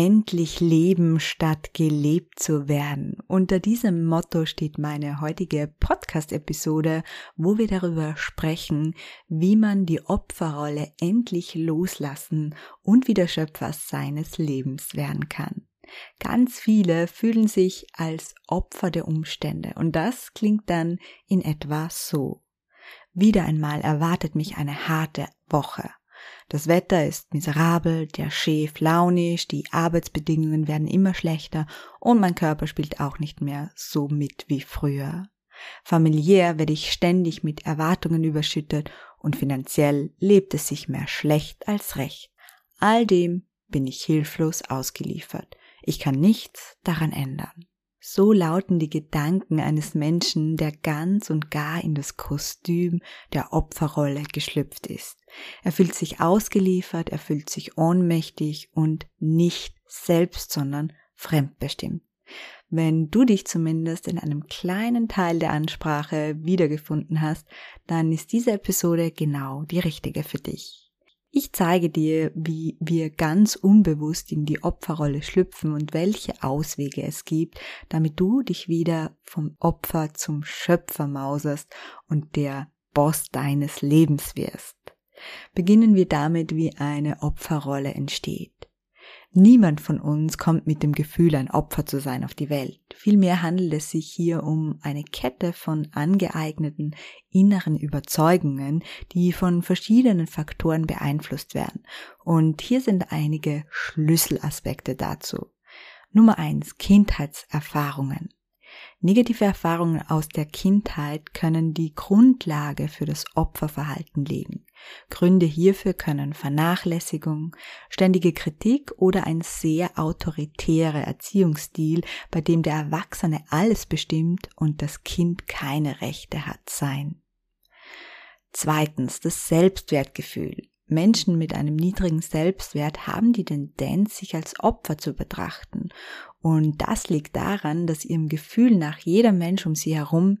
Endlich leben statt gelebt zu werden. Unter diesem Motto steht meine heutige Podcast-Episode, wo wir darüber sprechen, wie man die Opferrolle endlich loslassen und wieder Schöpfer seines Lebens werden kann. Ganz viele fühlen sich als Opfer der Umstände und das klingt dann in etwa so. Wieder einmal erwartet mich eine harte Woche. Das Wetter ist miserabel, der Chef launisch, die Arbeitsbedingungen werden immer schlechter und mein Körper spielt auch nicht mehr so mit wie früher. Familiär werde ich ständig mit Erwartungen überschüttet und finanziell lebt es sich mehr schlecht als recht. All dem bin ich hilflos ausgeliefert. Ich kann nichts daran ändern. So lauten die Gedanken eines Menschen, der ganz und gar in das Kostüm der Opferrolle geschlüpft ist. Er fühlt sich ausgeliefert, er fühlt sich ohnmächtig und nicht selbst, sondern fremdbestimmt. Wenn du dich zumindest in einem kleinen Teil der Ansprache wiedergefunden hast, dann ist diese Episode genau die richtige für dich. Ich zeige dir, wie wir ganz unbewusst in die Opferrolle schlüpfen und welche Auswege es gibt, damit du dich wieder vom Opfer zum Schöpfer mauserst und der Boss deines Lebens wirst. Beginnen wir damit, wie eine Opferrolle entsteht. Niemand von uns kommt mit dem Gefühl, ein Opfer zu sein auf die Welt. Vielmehr handelt es sich hier um eine Kette von angeeigneten inneren Überzeugungen, die von verschiedenen Faktoren beeinflusst werden. Und hier sind einige Schlüsselaspekte dazu. Nummer eins: Kindheitserfahrungen. Negative Erfahrungen aus der Kindheit können die Grundlage für das Opferverhalten legen. Gründe hierfür können Vernachlässigung, ständige Kritik oder ein sehr autoritärer Erziehungsstil, bei dem der Erwachsene alles bestimmt und das Kind keine Rechte hat, sein. Zweitens, das Selbstwertgefühl. Menschen mit einem niedrigen Selbstwert haben die Tendenz, sich als Opfer zu betrachten. Und das liegt daran, dass ihrem Gefühl nach jeder Mensch um sie herum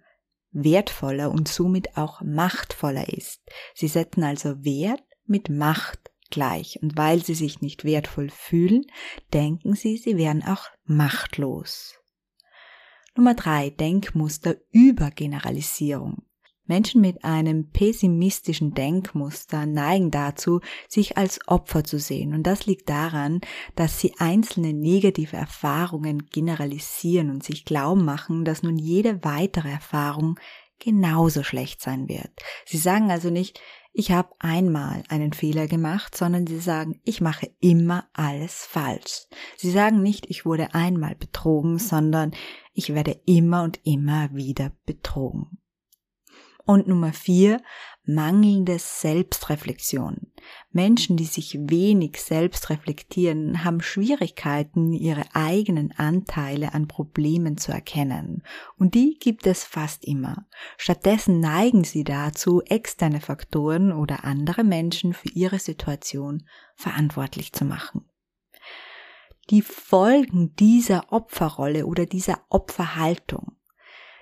wertvoller und somit auch machtvoller ist. Sie setzen also Wert mit Macht gleich. Und weil sie sich nicht wertvoll fühlen, denken sie, sie wären auch machtlos. Nummer drei, Denkmuster über Generalisierung. Menschen mit einem pessimistischen Denkmuster neigen dazu, sich als Opfer zu sehen. Und das liegt daran, dass sie einzelne negative Erfahrungen generalisieren und sich glauben machen, dass nun jede weitere Erfahrung genauso schlecht sein wird. Sie sagen also nicht, ich habe einmal einen Fehler gemacht, sondern sie sagen, ich mache immer alles falsch. Sie sagen nicht, ich wurde einmal betrogen, sondern ich werde immer und immer wieder betrogen. Und Nummer vier, mangelnde Selbstreflexion. Menschen, die sich wenig selbst reflektieren, haben Schwierigkeiten, ihre eigenen Anteile an Problemen zu erkennen. Und die gibt es fast immer. Stattdessen neigen sie dazu, externe Faktoren oder andere Menschen für ihre Situation verantwortlich zu machen. Die Folgen dieser Opferrolle oder dieser Opferhaltung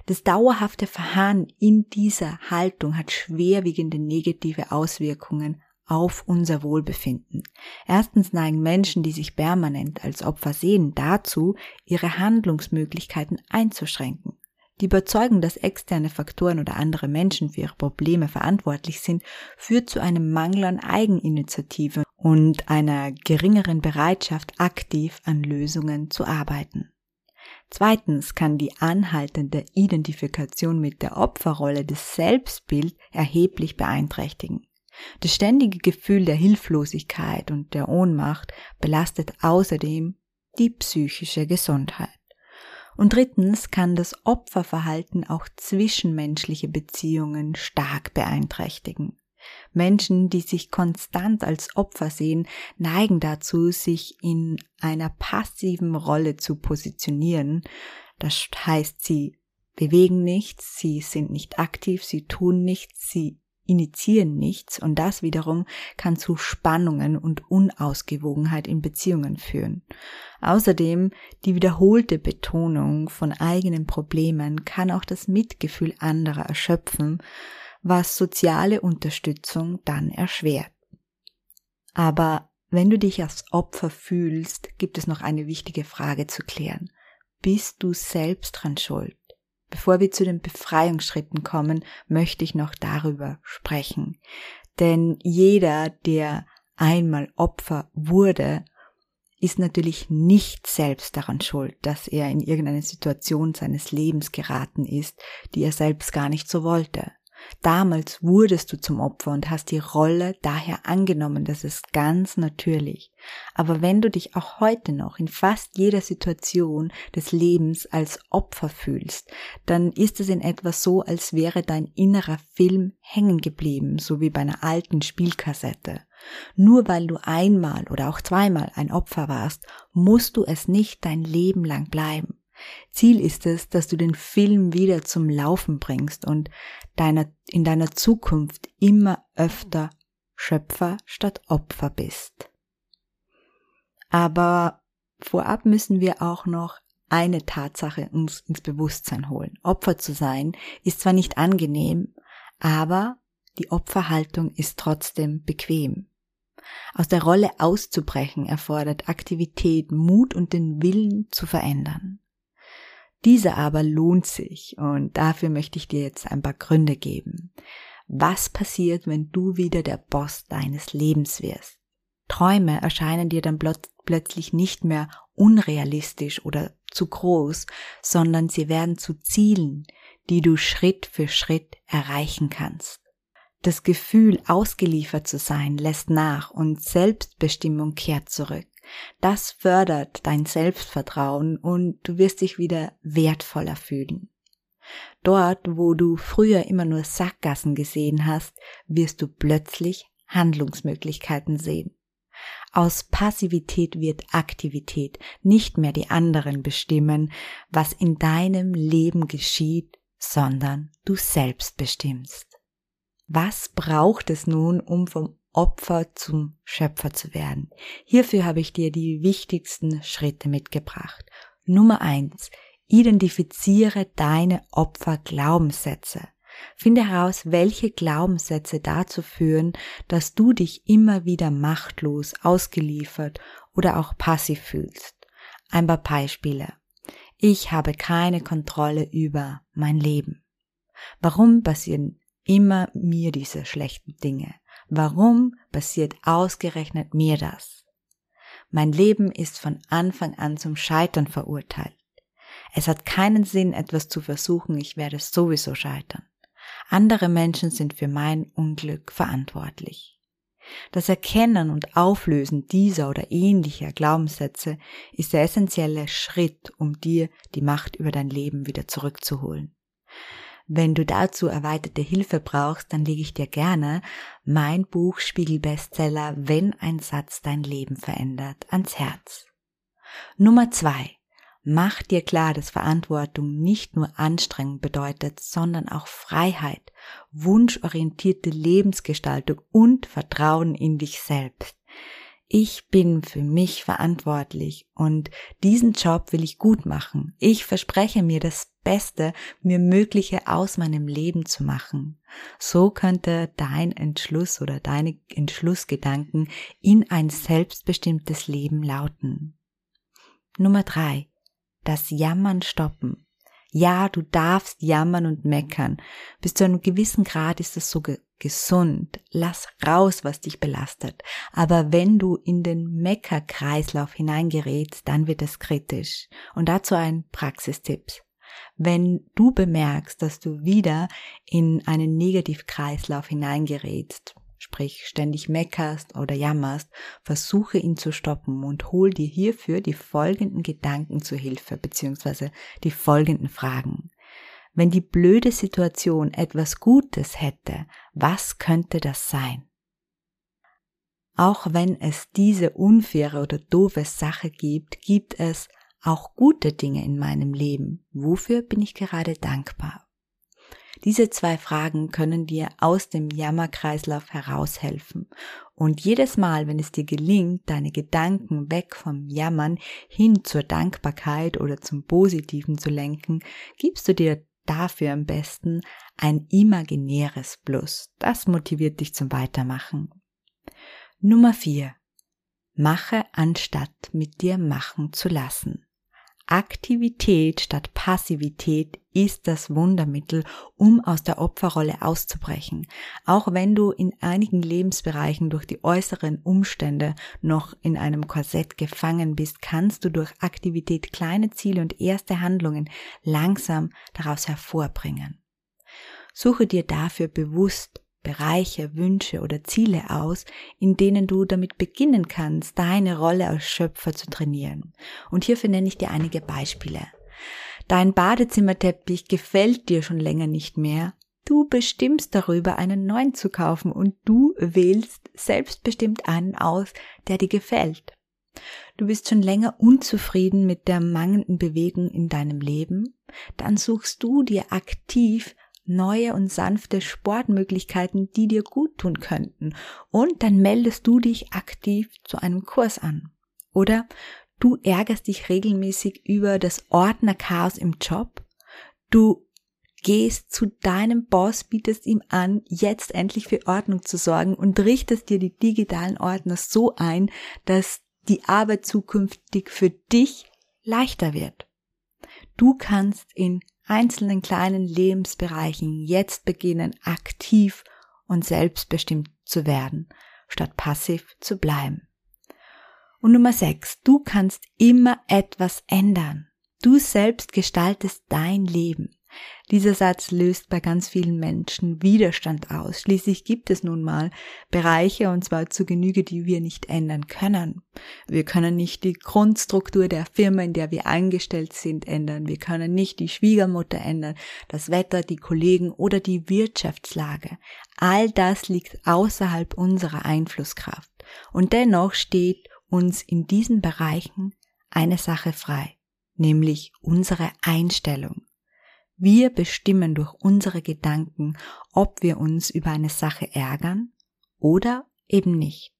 das dauerhafte Verharren in dieser Haltung hat schwerwiegende negative Auswirkungen auf unser Wohlbefinden. Erstens neigen Menschen, die sich permanent als Opfer sehen, dazu, ihre Handlungsmöglichkeiten einzuschränken. Die Überzeugung, dass externe Faktoren oder andere Menschen für ihre Probleme verantwortlich sind, führt zu einem Mangel an Eigeninitiative und einer geringeren Bereitschaft, aktiv an Lösungen zu arbeiten. Zweitens kann die anhaltende Identifikation mit der Opferrolle des Selbstbild erheblich beeinträchtigen. Das ständige Gefühl der Hilflosigkeit und der Ohnmacht belastet außerdem die psychische Gesundheit. Und drittens kann das Opferverhalten auch zwischenmenschliche Beziehungen stark beeinträchtigen. Menschen, die sich konstant als Opfer sehen, neigen dazu, sich in einer passiven Rolle zu positionieren. Das heißt, sie bewegen nichts, sie sind nicht aktiv, sie tun nichts, sie initiieren nichts und das wiederum kann zu Spannungen und Unausgewogenheit in Beziehungen führen. Außerdem die wiederholte Betonung von eigenen Problemen kann auch das Mitgefühl anderer erschöpfen, was soziale Unterstützung dann erschwert. Aber wenn du dich als Opfer fühlst, gibt es noch eine wichtige Frage zu klären. Bist du selbst dran schuld? Bevor wir zu den Befreiungsschritten kommen, möchte ich noch darüber sprechen. Denn jeder, der einmal Opfer wurde, ist natürlich nicht selbst daran schuld, dass er in irgendeine Situation seines Lebens geraten ist, die er selbst gar nicht so wollte. Damals wurdest du zum Opfer und hast die Rolle daher angenommen, das ist ganz natürlich. Aber wenn du dich auch heute noch in fast jeder Situation des Lebens als Opfer fühlst, dann ist es in etwa so, als wäre dein innerer Film hängen geblieben, so wie bei einer alten Spielkassette. Nur weil du einmal oder auch zweimal ein Opfer warst, musst du es nicht dein Leben lang bleiben. Ziel ist es, dass du den Film wieder zum Laufen bringst und deiner, in deiner Zukunft immer öfter Schöpfer statt Opfer bist. Aber vorab müssen wir auch noch eine Tatsache uns ins Bewusstsein holen. Opfer zu sein ist zwar nicht angenehm, aber die Opferhaltung ist trotzdem bequem. Aus der Rolle auszubrechen erfordert Aktivität, Mut und den Willen zu verändern. Dieser aber lohnt sich und dafür möchte ich dir jetzt ein paar Gründe geben. Was passiert, wenn du wieder der Boss deines Lebens wirst? Träume erscheinen dir dann plötzlich nicht mehr unrealistisch oder zu groß, sondern sie werden zu Zielen, die du Schritt für Schritt erreichen kannst. Das Gefühl, ausgeliefert zu sein, lässt nach und Selbstbestimmung kehrt zurück. Das fördert dein Selbstvertrauen und du wirst dich wieder wertvoller fühlen. Dort, wo du früher immer nur Sackgassen gesehen hast, wirst du plötzlich Handlungsmöglichkeiten sehen. Aus Passivität wird Aktivität, nicht mehr die anderen bestimmen, was in deinem Leben geschieht, sondern du selbst bestimmst. Was braucht es nun, um vom Opfer zum Schöpfer zu werden. Hierfür habe ich dir die wichtigsten Schritte mitgebracht. Nummer eins: Identifiziere deine Opferglaubenssätze. Finde heraus, welche Glaubenssätze dazu führen, dass du dich immer wieder machtlos, ausgeliefert oder auch passiv fühlst. Ein paar Beispiele. Ich habe keine Kontrolle über mein Leben. Warum passieren immer mir diese schlechten Dinge? Warum passiert ausgerechnet mir das? Mein Leben ist von Anfang an zum Scheitern verurteilt. Es hat keinen Sinn, etwas zu versuchen, ich werde sowieso scheitern. Andere Menschen sind für mein Unglück verantwortlich. Das Erkennen und Auflösen dieser oder ähnlicher Glaubenssätze ist der essentielle Schritt, um dir die Macht über dein Leben wieder zurückzuholen. Wenn du dazu erweiterte Hilfe brauchst, dann lege ich dir gerne mein Buch Spiegelbestseller Wenn ein Satz dein Leben verändert ans Herz. Nummer zwei. Mach dir klar, dass Verantwortung nicht nur Anstrengung bedeutet, sondern auch Freiheit, wunschorientierte Lebensgestaltung und Vertrauen in dich selbst. Ich bin für mich verantwortlich und diesen Job will ich gut machen. Ich verspreche mir das Beste, mir Mögliche aus meinem Leben zu machen. So könnte dein Entschluss oder deine Entschlussgedanken in ein selbstbestimmtes Leben lauten. Nummer drei. Das Jammern stoppen. Ja, du darfst jammern und meckern. Bis zu einem gewissen Grad ist es so ge gesund. Lass raus, was dich belastet. Aber wenn du in den Meckerkreislauf hineingerätst, dann wird es kritisch. Und dazu ein Praxistipp. Wenn du bemerkst, dass du wieder in einen Negativkreislauf hineingerätst, sprich ständig meckerst oder jammerst, versuche ihn zu stoppen und hol dir hierfür die folgenden Gedanken zu Hilfe, beziehungsweise die folgenden Fragen. Wenn die blöde Situation etwas Gutes hätte, was könnte das sein? Auch wenn es diese unfaire oder doofe Sache gibt, gibt es auch gute Dinge in meinem Leben. Wofür bin ich gerade dankbar? Diese zwei Fragen können dir aus dem Jammerkreislauf heraushelfen. Und jedes Mal, wenn es dir gelingt, deine Gedanken weg vom Jammern hin zur Dankbarkeit oder zum Positiven zu lenken, gibst du dir dafür am besten ein imaginäres Plus. Das motiviert dich zum Weitermachen. Nummer 4. Mache anstatt mit dir machen zu lassen. Aktivität statt Passivität ist das Wundermittel, um aus der Opferrolle auszubrechen. Auch wenn du in einigen Lebensbereichen durch die äußeren Umstände noch in einem Korsett gefangen bist, kannst du durch Aktivität kleine Ziele und erste Handlungen langsam daraus hervorbringen. Suche dir dafür bewusst Bereiche, Wünsche oder Ziele aus, in denen du damit beginnen kannst, deine Rolle als Schöpfer zu trainieren. Und hierfür nenne ich dir einige Beispiele. Dein Badezimmerteppich gefällt dir schon länger nicht mehr. Du bestimmst darüber, einen neuen zu kaufen und du wählst selbstbestimmt einen aus, der dir gefällt. Du bist schon länger unzufrieden mit der mangelnden Bewegung in deinem Leben, dann suchst du dir aktiv neue und sanfte Sportmöglichkeiten, die dir gut tun könnten. Und dann meldest du dich aktiv zu einem Kurs an. Oder du ärgerst dich regelmäßig über das Ordnerchaos im Job. Du gehst zu deinem Boss, bietest ihm an, jetzt endlich für Ordnung zu sorgen und richtest dir die digitalen Ordner so ein, dass die Arbeit zukünftig für dich leichter wird. Du kannst in einzelnen kleinen Lebensbereichen jetzt beginnen, aktiv und selbstbestimmt zu werden, statt passiv zu bleiben. Und Nummer 6. Du kannst immer etwas ändern. Du selbst gestaltest dein Leben. Dieser Satz löst bei ganz vielen Menschen Widerstand aus. Schließlich gibt es nun mal Bereiche, und zwar zu Genüge, die wir nicht ändern können. Wir können nicht die Grundstruktur der Firma, in der wir eingestellt sind, ändern. Wir können nicht die Schwiegermutter ändern, das Wetter, die Kollegen oder die Wirtschaftslage. All das liegt außerhalb unserer Einflusskraft. Und dennoch steht uns in diesen Bereichen eine Sache frei, nämlich unsere Einstellung. Wir bestimmen durch unsere Gedanken, ob wir uns über eine Sache ärgern oder eben nicht.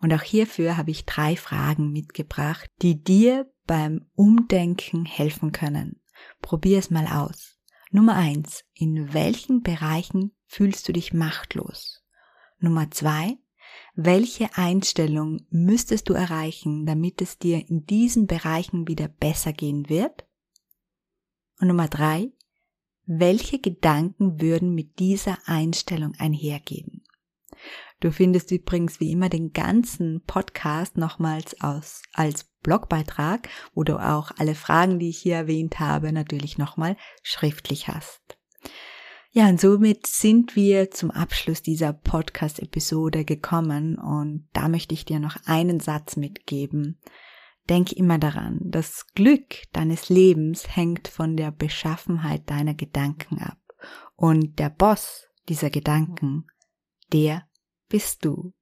Und auch hierfür habe ich drei Fragen mitgebracht, die dir beim Umdenken helfen können. Probier es mal aus. Nummer eins: In welchen Bereichen fühlst du dich machtlos? Nummer zwei: Welche Einstellung müsstest du erreichen, damit es dir in diesen Bereichen wieder besser gehen wird? Und Nummer drei: welche Gedanken würden mit dieser Einstellung einhergehen? Du findest übrigens wie immer den ganzen Podcast nochmals aus, als Blogbeitrag, wo du auch alle Fragen, die ich hier erwähnt habe, natürlich nochmal schriftlich hast. Ja, und somit sind wir zum Abschluss dieser Podcast-Episode gekommen und da möchte ich dir noch einen Satz mitgeben, Denk immer daran, das Glück deines Lebens hängt von der Beschaffenheit deiner Gedanken ab. Und der Boss dieser Gedanken, der bist du.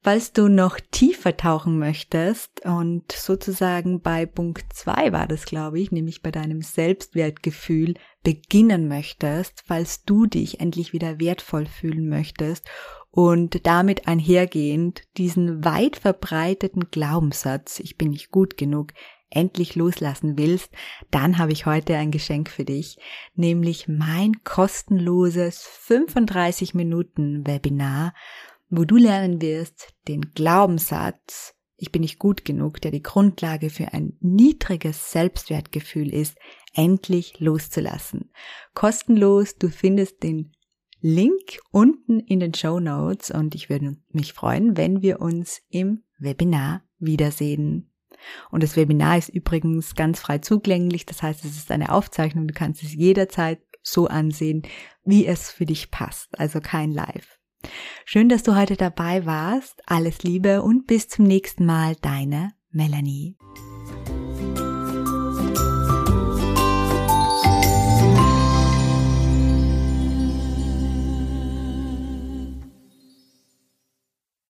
Falls du noch tiefer tauchen möchtest und sozusagen bei Punkt 2 war das, glaube ich, nämlich bei deinem Selbstwertgefühl beginnen möchtest, falls du dich endlich wieder wertvoll fühlen möchtest und damit einhergehend diesen weit verbreiteten Glaubenssatz, ich bin nicht gut genug, endlich loslassen willst, dann habe ich heute ein Geschenk für dich, nämlich mein kostenloses 35 Minuten Webinar, wo du lernen wirst, den Glaubenssatz, ich bin nicht gut genug, der die Grundlage für ein niedriges Selbstwertgefühl ist, endlich loszulassen. Kostenlos, du findest den Link unten in den Show Notes und ich würde mich freuen, wenn wir uns im Webinar wiedersehen. Und das Webinar ist übrigens ganz frei zugänglich, das heißt, es ist eine Aufzeichnung, du kannst es jederzeit so ansehen, wie es für dich passt, also kein Live. Schön, dass du heute dabei warst, alles Liebe und bis zum nächsten Mal, deine Melanie.